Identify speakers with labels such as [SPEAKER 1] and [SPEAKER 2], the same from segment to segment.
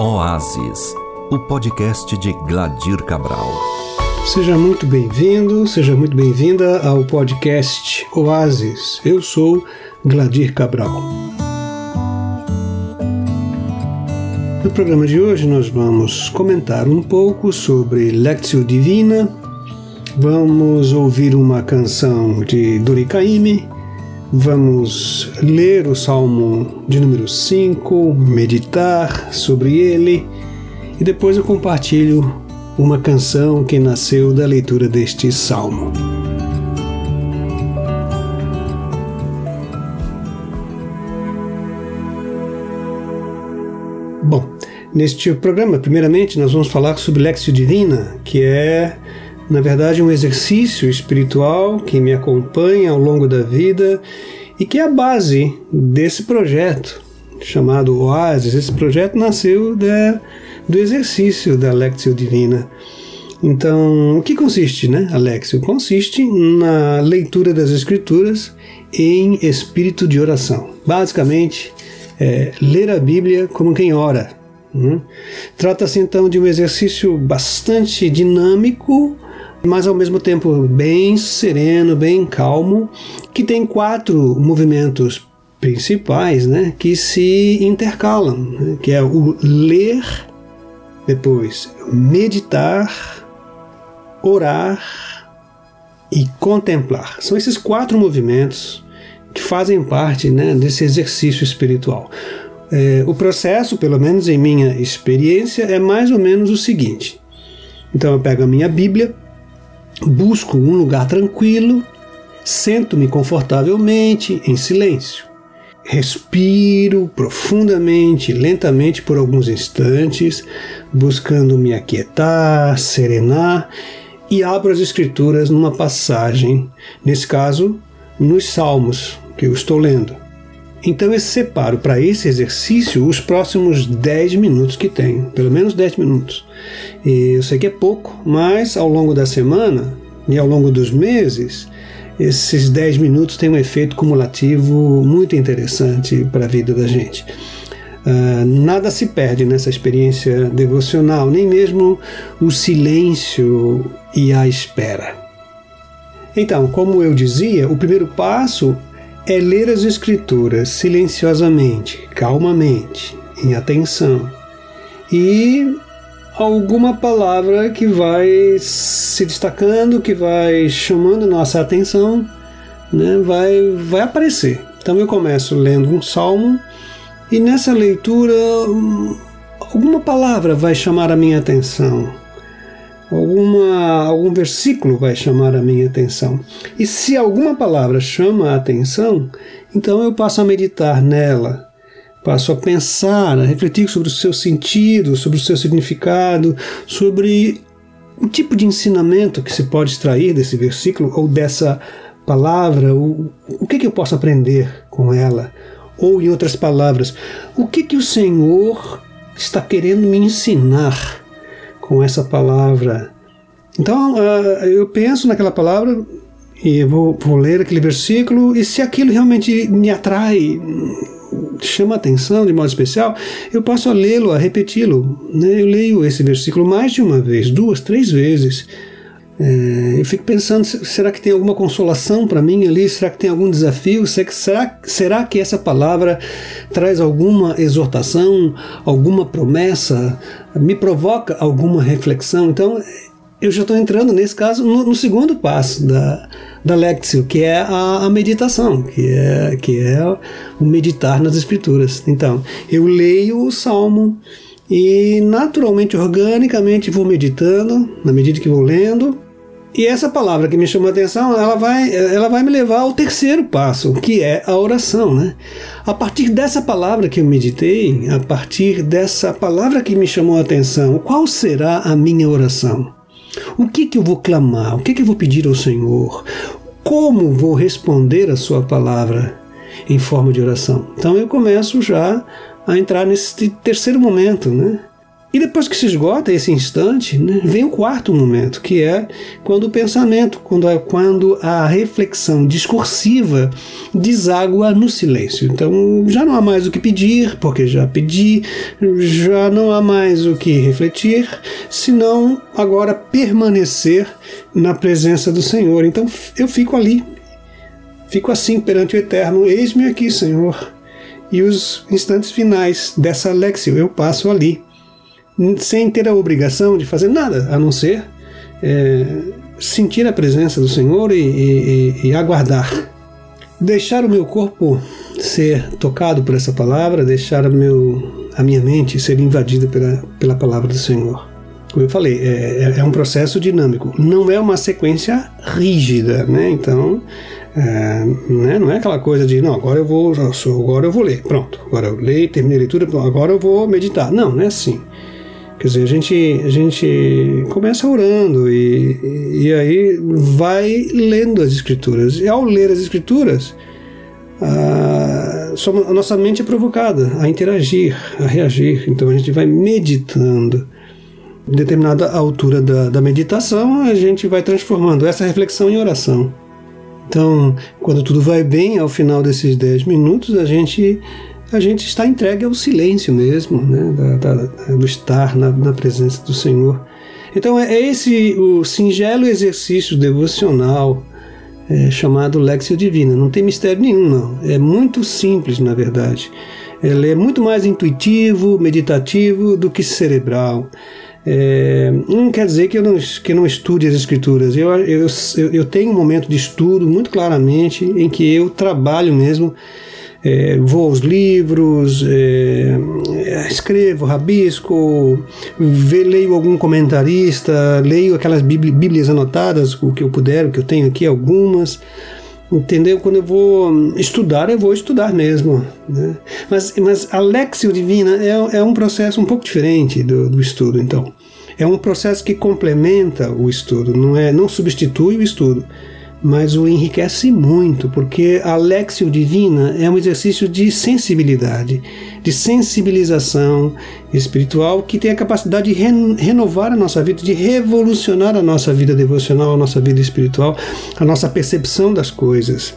[SPEAKER 1] Oásis, o podcast de Gladir Cabral.
[SPEAKER 2] Seja muito bem-vindo, seja muito bem-vinda ao podcast Oásis. Eu sou Gladir Cabral. No programa de hoje nós vamos comentar um pouco sobre Lectio Divina, vamos ouvir uma canção de Dori Caymmi, vamos ler o Salmo de número 5, meditar sobre ele e depois eu compartilho uma canção que nasceu da leitura deste salmo. Bom, neste programa, primeiramente, nós vamos falar sobre Lexio Divina, que é na verdade, um exercício espiritual que me acompanha ao longo da vida e que é a base desse projeto chamado Oasis. Esse projeto nasceu da, do exercício da Lectio Divina. Então, o que consiste, né, Alexio? Consiste na leitura das Escrituras em espírito de oração. Basicamente, é, ler a Bíblia como quem ora. Né? Trata-se então de um exercício bastante dinâmico, mas ao mesmo tempo bem sereno, bem calmo, que tem quatro movimentos principais, né, que se intercalam, né, que é o ler, depois meditar, orar e contemplar. São esses quatro movimentos que fazem parte né, desse exercício espiritual. É, o processo, pelo menos em minha experiência, é mais ou menos o seguinte. Então eu pego a minha Bíblia, Busco um lugar tranquilo, sento-me confortavelmente, em silêncio. Respiro profundamente, lentamente por alguns instantes, buscando me aquietar, serenar e abro as Escrituras numa passagem, nesse caso, nos Salmos que eu estou lendo. Então eu separo para esse exercício os próximos 10 minutos que tenho, pelo menos 10 minutos. E eu sei que é pouco, mas ao longo da semana e ao longo dos meses, esses 10 minutos têm um efeito cumulativo muito interessante para a vida da gente. Uh, nada se perde nessa experiência devocional, nem mesmo o silêncio e a espera. Então, como eu dizia, o primeiro passo é ler as Escrituras silenciosamente, calmamente, em atenção, e alguma palavra que vai se destacando, que vai chamando nossa atenção, né, vai, vai aparecer. Então eu começo lendo um salmo e nessa leitura alguma palavra vai chamar a minha atenção alguma, algum versículo vai chamar a minha atenção. E se alguma palavra chama a atenção, então eu passo a meditar nela, passo a pensar, a refletir sobre o seu sentido, sobre o seu significado, sobre o tipo de ensinamento que se pode extrair desse versículo ou dessa palavra, o, o que, que eu posso aprender com ela. Ou, em outras palavras, o que, que o Senhor está querendo me ensinar com essa palavra. Então uh, eu penso naquela palavra e vou, vou ler aquele versículo, e se aquilo realmente me atrai, chama atenção de modo especial, eu passo a lê-lo, a repeti-lo. Né? Eu leio esse versículo mais de uma vez, duas, três vezes. É, eu fico pensando, será que tem alguma consolação para mim ali? Será que tem algum desafio? Será, será que essa palavra traz alguma exortação, alguma promessa? Me provoca alguma reflexão? Então, eu já estou entrando, nesse caso, no, no, segundo passo da, da Lectio, que é a, a, meditação, que é, que é o meditar nas Escrituras. Então, eu leio o Salmo e, naturalmente, organicamente, vou meditando, na medida que vou lendo, e essa palavra que me chamou a atenção, ela vai, ela vai me levar ao terceiro passo, que é a oração, né? A partir dessa palavra que eu meditei, a partir dessa palavra que me chamou a atenção, qual será a minha oração? O que que eu vou clamar? O que que eu vou pedir ao Senhor? Como vou responder a sua palavra em forma de oração? Então eu começo já a entrar nesse terceiro momento, né? E depois que se esgota esse instante, né, vem o quarto momento, que é quando o pensamento, quando a, quando a reflexão discursiva deságua no silêncio. Então já não há mais o que pedir, porque já pedi, já não há mais o que refletir, senão agora permanecer na presença do Senhor. Então eu fico ali, fico assim perante o Eterno: Eis-me aqui, Senhor. E os instantes finais dessa Lexio eu passo ali sem ter a obrigação de fazer nada, a não ser é, sentir a presença do Senhor e, e, e, aguardar. Deixar o meu corpo ser tocado por essa palavra, deixar meu, a minha mente ser invadida pela, pela palavra do Senhor. Como eu falei, é, é, é um processo dinâmico, não é uma sequência rígida, né? Então, é, né? não é aquela coisa de, não, agora eu vou, agora eu vou ler, pronto, agora eu leio, terminei a leitura, agora eu vou meditar. Não, não é assim. Quer dizer, a gente, a gente começa orando e, e aí vai lendo as escrituras. E ao ler as escrituras, a, a nossa mente é provocada a interagir, a reagir. Então a gente vai meditando. Em determinada altura da, da meditação, a gente vai transformando essa reflexão em oração. Então, quando tudo vai bem, ao final desses 10 minutos, a gente a gente está entregue ao silêncio mesmo, né? da, da, do estar na, na, presença do Senhor. Então é, é esse o singelo exercício devocional é, chamado Lexio Divina. Não tem mistério nenhum, não. É muito simples, na verdade. Ele é muito mais intuitivo, meditativo do que cerebral. É, não quer dizer que eu não, que não estude as escrituras. Eu, eu, eu tenho um momento de estudo muito claramente em que eu trabalho mesmo é, vou aos livros, é, escrevo, rabisco, leio algum comentarista, leio aquelas bíblias anotadas, o que eu puder, o que eu tenho aqui, algumas. Entendeu? Quando eu vou estudar, eu vou estudar mesmo. Né? Mas, mas a Lexio Divina é, é um processo um pouco diferente do, do estudo, então. É um processo que complementa o estudo, não, é, não substitui o estudo mas o enriquece muito, porque a Lexio Divina é um exercício de sensibilidade, de sensibilização espiritual que tem a capacidade de renovar a nossa vida, de revolucionar a nossa vida devocional, a nossa vida espiritual, a nossa percepção das coisas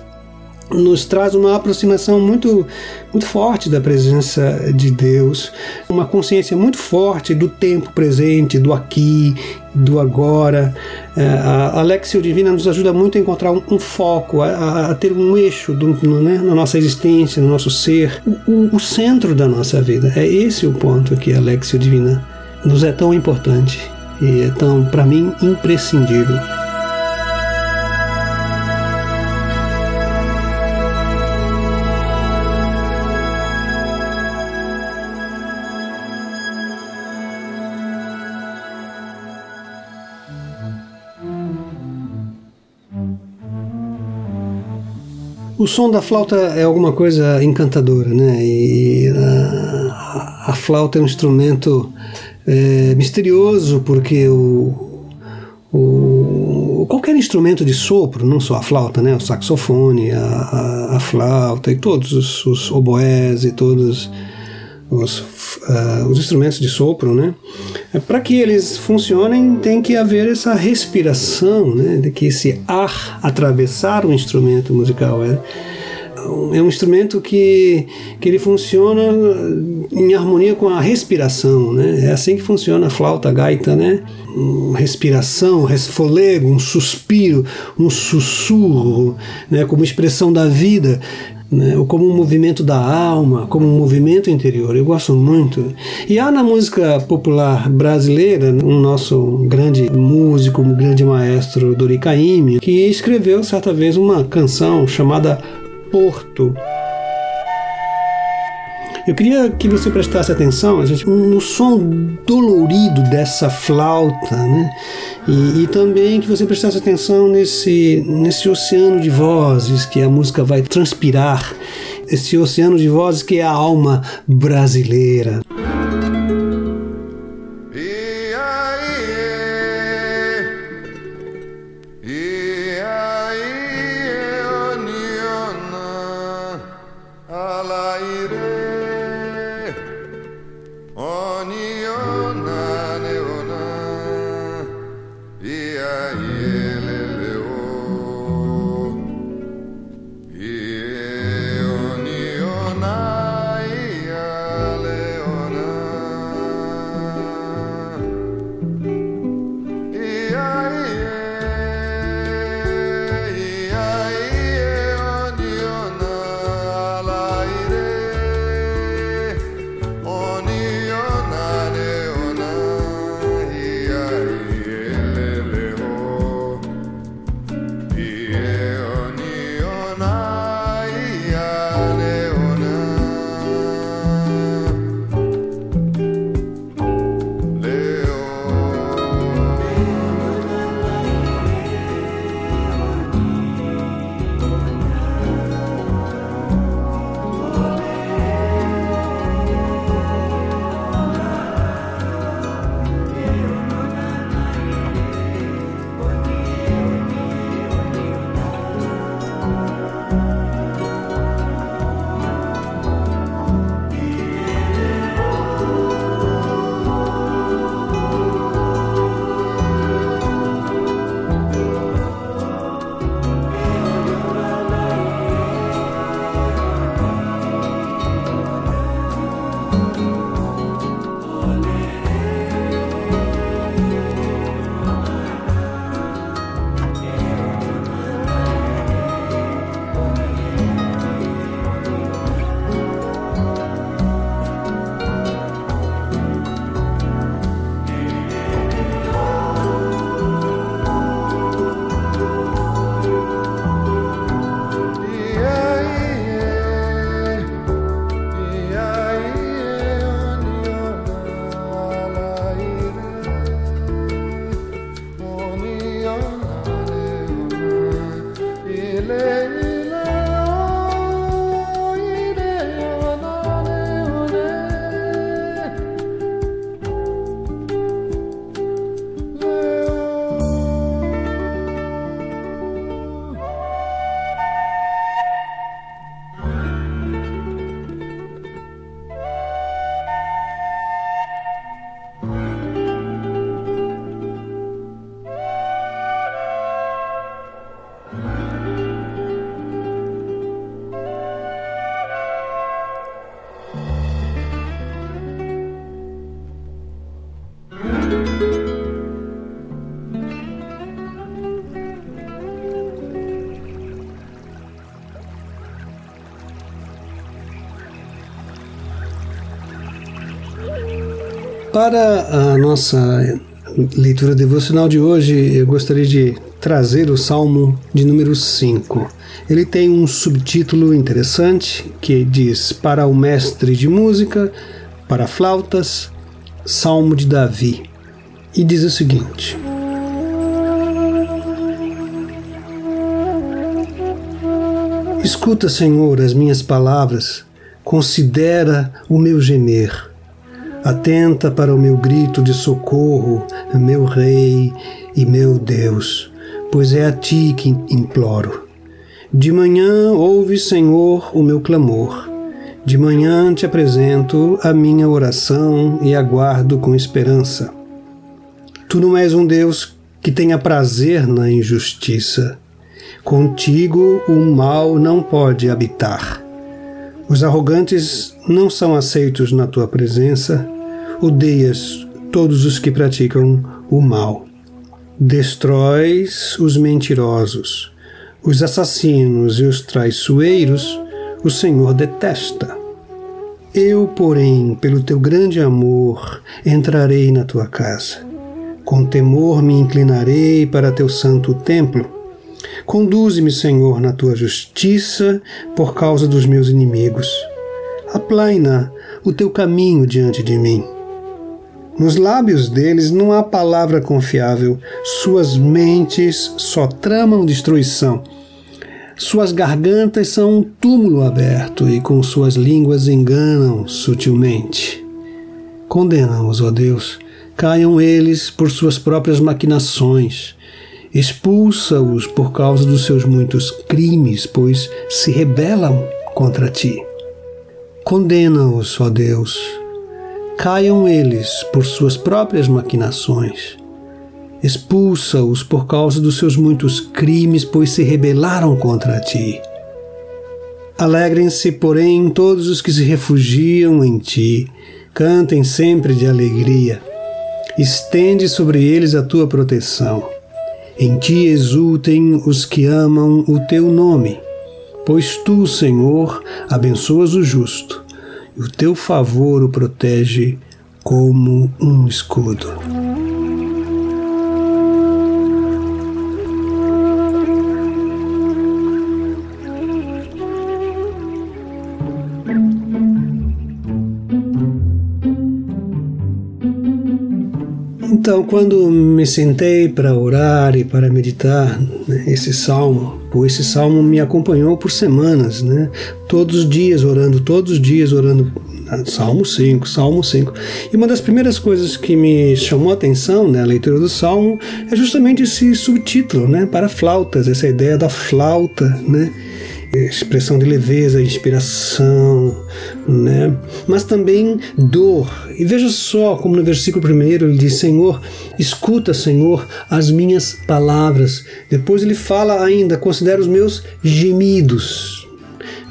[SPEAKER 2] nos traz uma aproximação muito, muito forte da presença de Deus, uma consciência muito forte do tempo presente, do aqui, do agora. É, a Lexio Divina nos ajuda muito a encontrar um, um foco, a, a, ter um eixo do, no, né, na nossa existência, no nosso ser, o, o, centro da nossa vida. É esse o ponto que a Lexio Divina nos é tão importante e é tão, para mim, imprescindível. O som da flauta é alguma coisa encantadora, né? E a, a flauta é um instrumento é, misterioso porque o, o, qualquer instrumento de sopro, não só a flauta, né? O saxofone, a, a, a flauta e todos os, os oboés e todos os, uh, os instrumentos de sopro, né? É, Para que eles funcionem, tem que haver essa respiração, né? De que esse ar atravessar o instrumento musical é é um instrumento que, que ele funciona em harmonia com a respiração, né? É assim que funciona a flauta, a gaita, né? Respiração, resfolego, um suspiro, um sussurro, né? Como expressão da vida né, ou como um movimento da alma, como um movimento interior. Eu gosto muito. E há na música popular brasileira um nosso grande músico, um grande maestro Dori Caymmi, que escreveu certa vez uma canção chamada Porto. Eu queria que você prestasse atenção gente, no som dolorido dessa flauta, né? E, e, também que você prestasse atenção nesse, nesse oceano de vozes que a música vai transpirar, esse oceano de vozes que é a alma brasileira. Para a nossa leitura devocional de hoje, eu gostaria de trazer o Salmo de número 5. Ele tem um subtítulo interessante que diz: Para o mestre de música, para flautas, Salmo de Davi. E diz o seguinte: Escuta, Senhor, as minhas palavras, considera o meu gemer Atenta para o meu grito de socorro, meu Rei e meu Deus, pois é a ti que imploro. De manhã ouve, Senhor, o meu clamor. De manhã te apresento a minha oração e aguardo com esperança. Tu não és um Deus que tenha prazer na injustiça. Contigo o mal não pode habitar. Os arrogantes não são aceitos na tua presença. Odeias todos os que praticam o mal. Destróis os mentirosos, os assassinos e os traiçoeiros, o Senhor detesta. Eu, porém, pelo teu grande amor, entrarei na tua casa. Com temor me inclinarei para teu santo templo Conduze-me, Senhor, na tua justiça por causa dos meus inimigos. Aplaina o teu caminho diante de mim. Nos lábios deles não há palavra confiável, suas mentes só tramam destruição. Suas gargantas são um túmulo aberto e com suas línguas enganam sutilmente. Condena-os, ó Deus, caiam eles por suas próprias maquinações. Expulsa-os por causa dos seus muitos crimes, pois se rebelam contra ti. Condena-os, ó Deus. Caiam eles por suas próprias maquinações. Expulsa-os por causa dos seus muitos crimes, pois se rebelaram contra ti. Alegrem-se, porém, todos os que se refugiam em ti. Cantem sempre de alegria. Estende sobre eles a tua proteção. Em ti exultem os que amam o teu nome, pois tu, Senhor, abençoas o justo, e o teu favor o protege como um escudo. Então, quando me sentei para orar e para meditar né, esse salmo, pois esse salmo me acompanhou por semanas, né? Todos os dias orando, todos os dias orando. Ah, salmo 5, Salmo 5. E uma das primeiras coisas que me chamou a atenção na né, leitura do Salmo é justamente esse subtítulo, né? Para flautas, essa ideia da flauta, né? Expressão de leveza, inspiração, né? mas também dor. E veja só como no versículo primeiro ele diz: Senhor, escuta, Senhor, as minhas palavras. Depois ele fala ainda: considera os meus gemidos.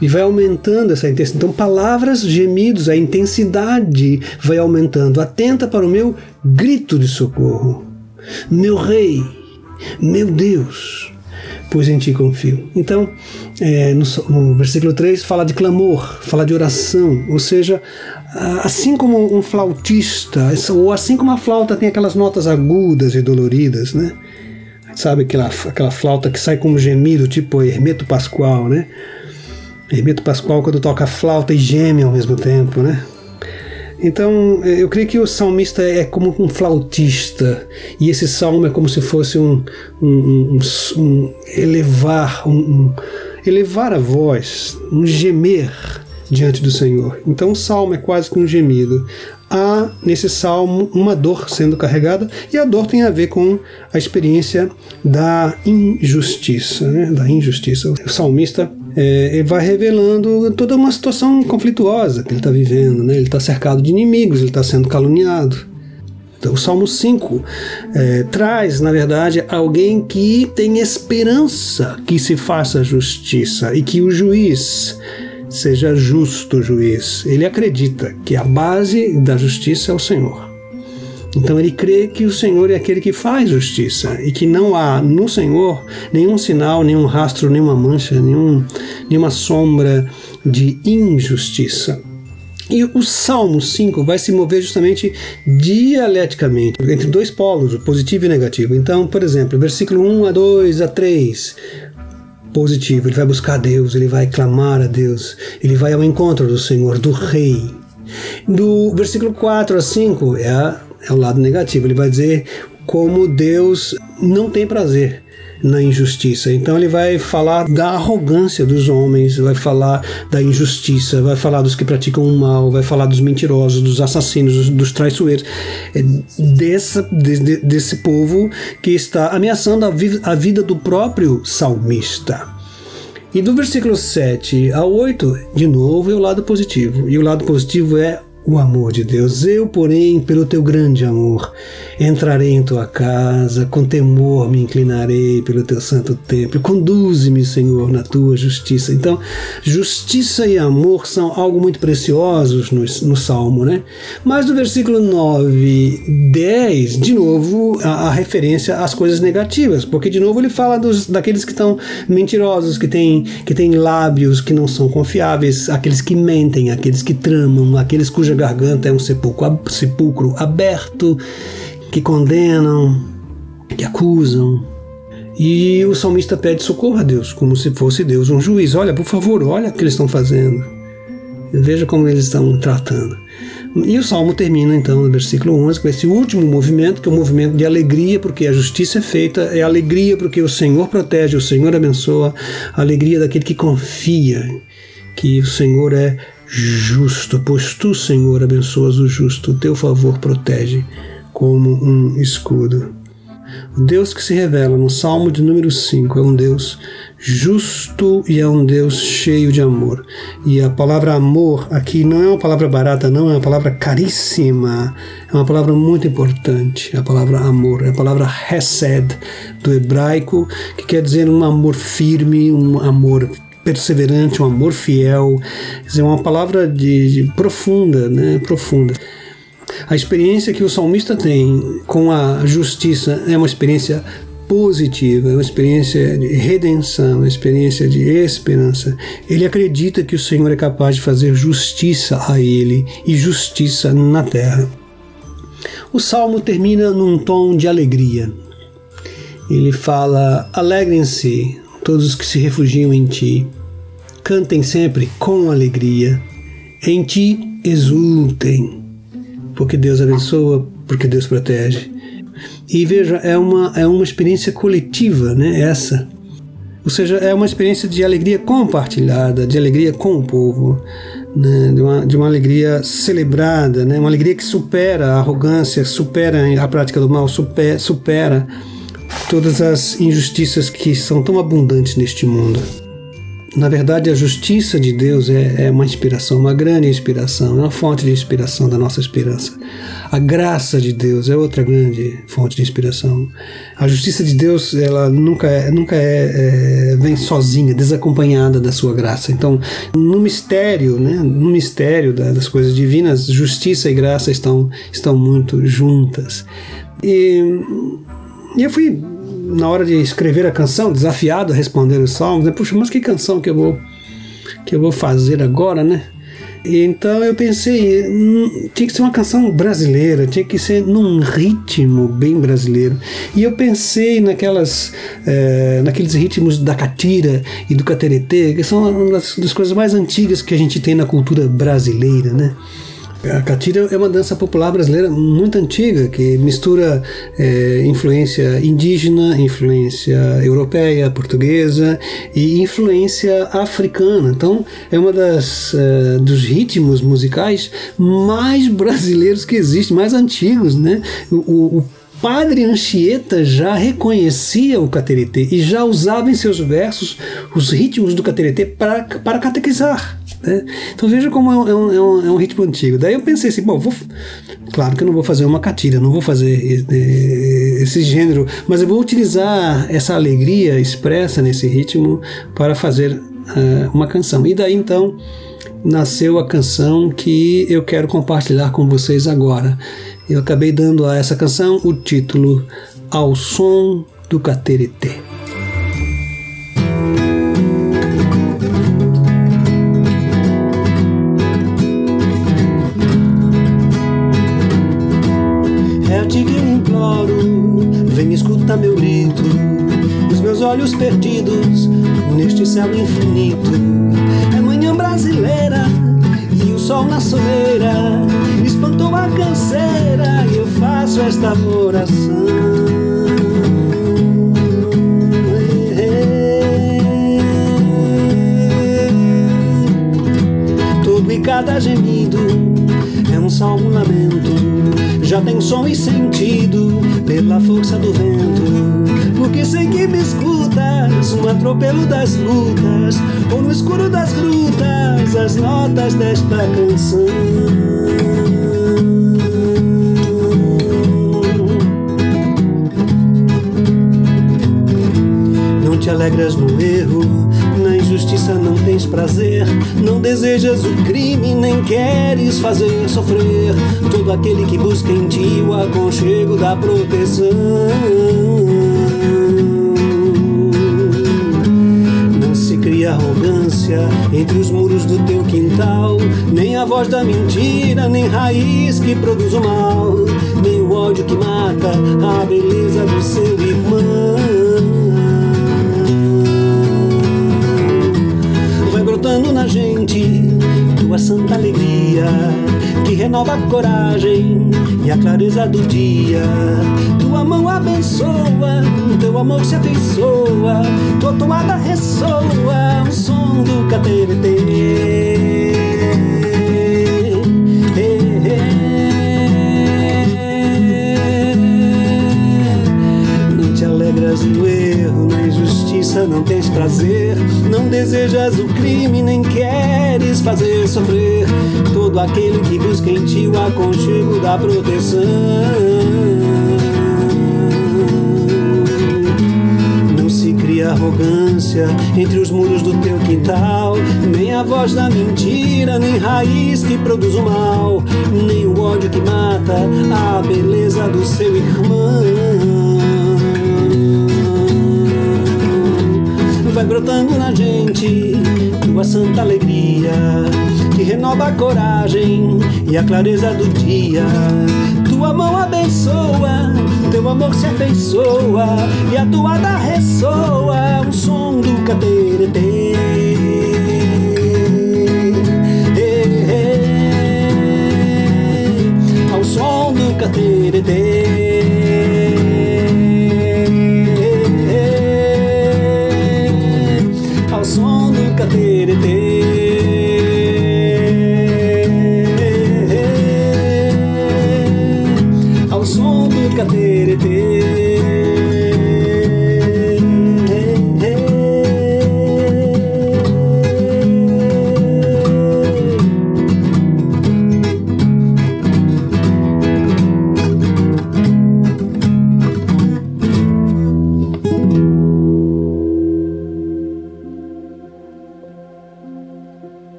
[SPEAKER 2] E vai aumentando essa intensidade. Então, palavras, gemidos, a intensidade vai aumentando. Atenta para o meu grito de socorro. Meu Rei, meu Deus, pois em ti confio. Então, é, no, no, versículo 3 fala de clamor, fala de oração, ou seja, assim como um flautista, ou assim como a flauta tem aquelas notas agudas e doloridas, né? Sabe aquela, aquela flauta que sai como gemido, tipo Hermeto Pascoal, né? Hermeto Pascoal quando toca flauta e geme ao mesmo tempo, né? Então, é, eu creio que o salmista é como um flautista, e esse salmo é como se fosse um, um, um, um elevar, um, elevar a voz, um gemer diante do Senhor. Então, o salmo é quase que um gemido. Há nesse salmo uma dor sendo carregada, e a dor tem a ver com a experiência da injustiça, né? da injustiça. O salmista é, vai revelando toda uma situação conflituosa que ele está vivendo. Né? Ele está cercado de inimigos, ele está sendo caluniado. O Salmo 5 é, traz, na verdade, alguém que tem esperança que se faça justiça e que o juiz seja justo juiz. Ele acredita que a base da justiça é o Senhor. Então ele crê que o Senhor é aquele que faz justiça e que não há no Senhor nenhum sinal, nenhum rastro, nenhuma mancha, nenhum, nenhuma sombra de injustiça. E o Salmo 5 vai se mover justamente dialeticamente, entre dois polos, o positivo e o negativo. Então, por exemplo, versículo 1 a 2 a 3, positivo, ele vai buscar Deus, ele vai clamar a Deus, ele vai ao encontro do Senhor, do Rei. Do versículo 4 a 5 é, é o lado negativo, ele vai dizer como Deus não tem prazer na injustiça. Então ele vai falar da arrogância dos homens, vai falar da injustiça, vai falar dos que praticam o mal, vai falar dos mentirosos, dos assassinos, dos, dos traiçoeiros, é dessa, de, desse povo que está ameaçando a, vi a vida do próprio salmista. E do versículo 7 ao 8, de novo, é o lado positivo. E o lado positivo é o amor de Deus. Eu, porém, pelo teu grande amor, entrarei em tua casa, com temor me inclinarei pelo teu santo templo. Conduze-me, Senhor, na tua justiça. Então, justiça e amor são algo muito preciosos no, no Salmo, né? Mas no versículo 9, 10, de novo, a, a referência às coisas negativas, porque de novo ele fala dos, daqueles que estão mentirosos, que têm que têm lábios que não são confiáveis, aqueles que mentem, aqueles que tramam, aqueles cuja garganta é um sepulcro, sepulcro aberto, que condenam, que acusam. E o salmista pede socorro a Deus, como se fosse Deus um juiz. Olha, por favor, olha o que eles estão fazendo. Veja como eles estão tratando. E o salmo termina então no versículo 11 com esse último movimento, que é o um movimento de alegria, porque a justiça é feita, é alegria porque o Senhor protege, o Senhor abençoa, a alegria daquele que confia que o Senhor é justo, pois tu, Senhor, abençoas o justo, o teu favor protege como um escudo. O Deus que se revela no Salmo de número 5 é um Deus justo e é um Deus cheio de amor. E a palavra amor aqui não é uma palavra barata, não, é uma palavra caríssima, é uma palavra muito importante. A palavra amor, é a palavra hesed do hebraico, que quer dizer um amor firme, um amor perseverante, um amor fiel. É uma palavra de, de profunda, né? Profunda. A experiência que o salmista tem com a justiça é uma experiência positiva, é uma experiência de redenção, uma experiência de esperança. Ele acredita que o Senhor é capaz de fazer justiça a ele e justiça na terra. O salmo termina num tom de alegria. Ele fala: Alegrem-se todos os que se refugiam em ti. Cantem sempre com alegria. Em ti exultem, porque Deus abençoa, porque Deus protege. E veja, é uma, é uma experiência coletiva, né? Essa. Ou seja, é uma experiência de alegria compartilhada, de alegria com o povo, né? de, uma, de uma alegria celebrada, né? uma alegria que supera a arrogância, supera a prática do mal, supera, supera todas as injustiças que são tão abundantes neste mundo. Na verdade, a justiça de Deus é, é, uma inspiração, uma grande inspiração, é uma fonte de inspiração da nossa esperança. A graça de Deus é outra grande fonte de inspiração. A justiça de Deus, ela nunca, é, nunca é, é vem sozinha, desacompanhada da sua graça. Então, no mistério, né, no mistério das coisas divinas, justiça e graça estão, estão muito juntas. E, e eu fui na hora de escrever a canção, desafiado a responder os salmos, né? Puxa, mas que canção que eu vou que eu vou fazer agora, né? E então eu pensei, hum, tinha que ser uma canção brasileira, tinha que ser num ritmo bem brasileiro. E eu pensei naquelas, é, naqueles ritmos da catira e do cateretê, que são uma das, das coisas mais antigas que a gente tem na cultura brasileira, né? A catira é uma dança popular brasileira muito antiga que mistura é, influência indígena, influência europeia, portuguesa e influência africana. Então é uma das uh, dos ritmos musicais mais brasileiros que existem, mais antigos, né? O, o Padre Anchieta já reconhecia o cateretê e já usava em seus versos os ritmos do cateretê para catequizar. Né? Então veja como é um, é, um, é um, ritmo antigo. Daí eu pensei assim, bom, vou, claro que eu não vou fazer uma catira, não vou fazer esse gênero, mas eu vou utilizar essa alegria expressa nesse ritmo para fazer uh, uma canção. E daí então nasceu a canção que eu quero compartilhar com vocês agora. Eu acabei dando a essa canção o título Ao Som do Cateretê. Ti que imploro, vem escuta meu grito, os meus olhos perdidos neste céu infinito. É manhã brasileira e o sol na soleira espantou a canseira e eu faço esta oração. Todo e cada gemido é um salmo lamento. Já tem som e sentido pela força do vento. Porque sei que me escutas, um atropelo das lutas, ou no escuro das grutas, as notas desta canção. Não te alegras no erro, na injustiça não tens prazer, não desejas o crime, nem queres fazer sofrer todo aquele que busca em ti o aconchego da proteção. Não se cria arrogância entre os muros do teu quintal, nem a voz da mentira, nem raiz que produz o mal, nem o ódio que mata a beleza do seu irmão. brotando na gente tua santa alegria que renova a coragem e a clareza do dia. Tua mão abençoa, teu amor se afeiçoa, tua toada ressoa o som do cateretê. Não te alegras no erro, não tens prazer, não desejas o crime, nem queres fazer sofrer todo aquele que busca em ti o aconchego da proteção. Não se cria arrogância entre os muros do teu quintal, nem a voz da mentira, nem raiz que produz o mal, nem o ódio que mata a beleza do seu irmão. Vai brotando na gente tua santa alegria que renova a coragem e a clareza do dia. Tua mão abençoa, teu amor se afeiçoa e a toada ressoa o som do cateretê. Ao som do cateretê.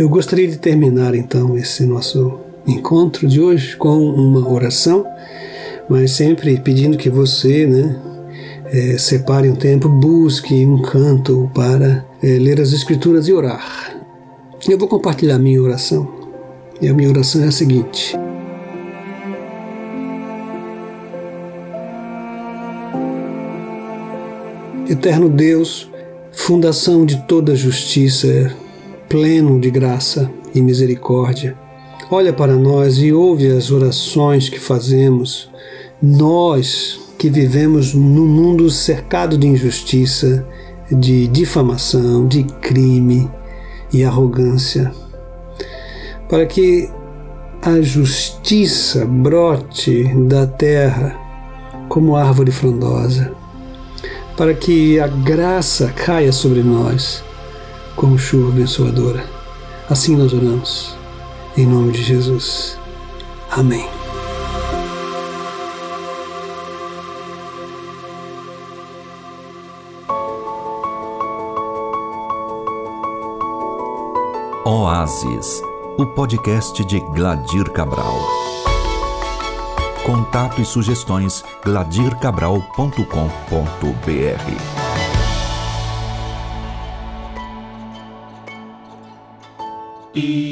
[SPEAKER 2] Eu gostaria de terminar então esse nosso encontro de hoje com uma oração, mas sempre pedindo que você, né, eh, separe um tempo, busque um canto para eh, ler as Escrituras e orar. Eu vou compartilhar minha oração. E a minha oração é a seguinte. Eterno Deus, fundação de toda justiça, pleno de graça e misericórdia, olha para nós e ouve as orações que fazemos, nós que vivemos num mundo cercado de injustiça, de difamação, de crime e arrogância, para que a justiça brote da terra como árvore frondosa. Para que a graça caia sobre nós como chuva abençoadora. Assim nós oramos. Em nome de Jesus. Amém.
[SPEAKER 1] Oásis, o podcast de Gladir Cabral. Contato e sugestões gladircabral.com.br
[SPEAKER 3] E.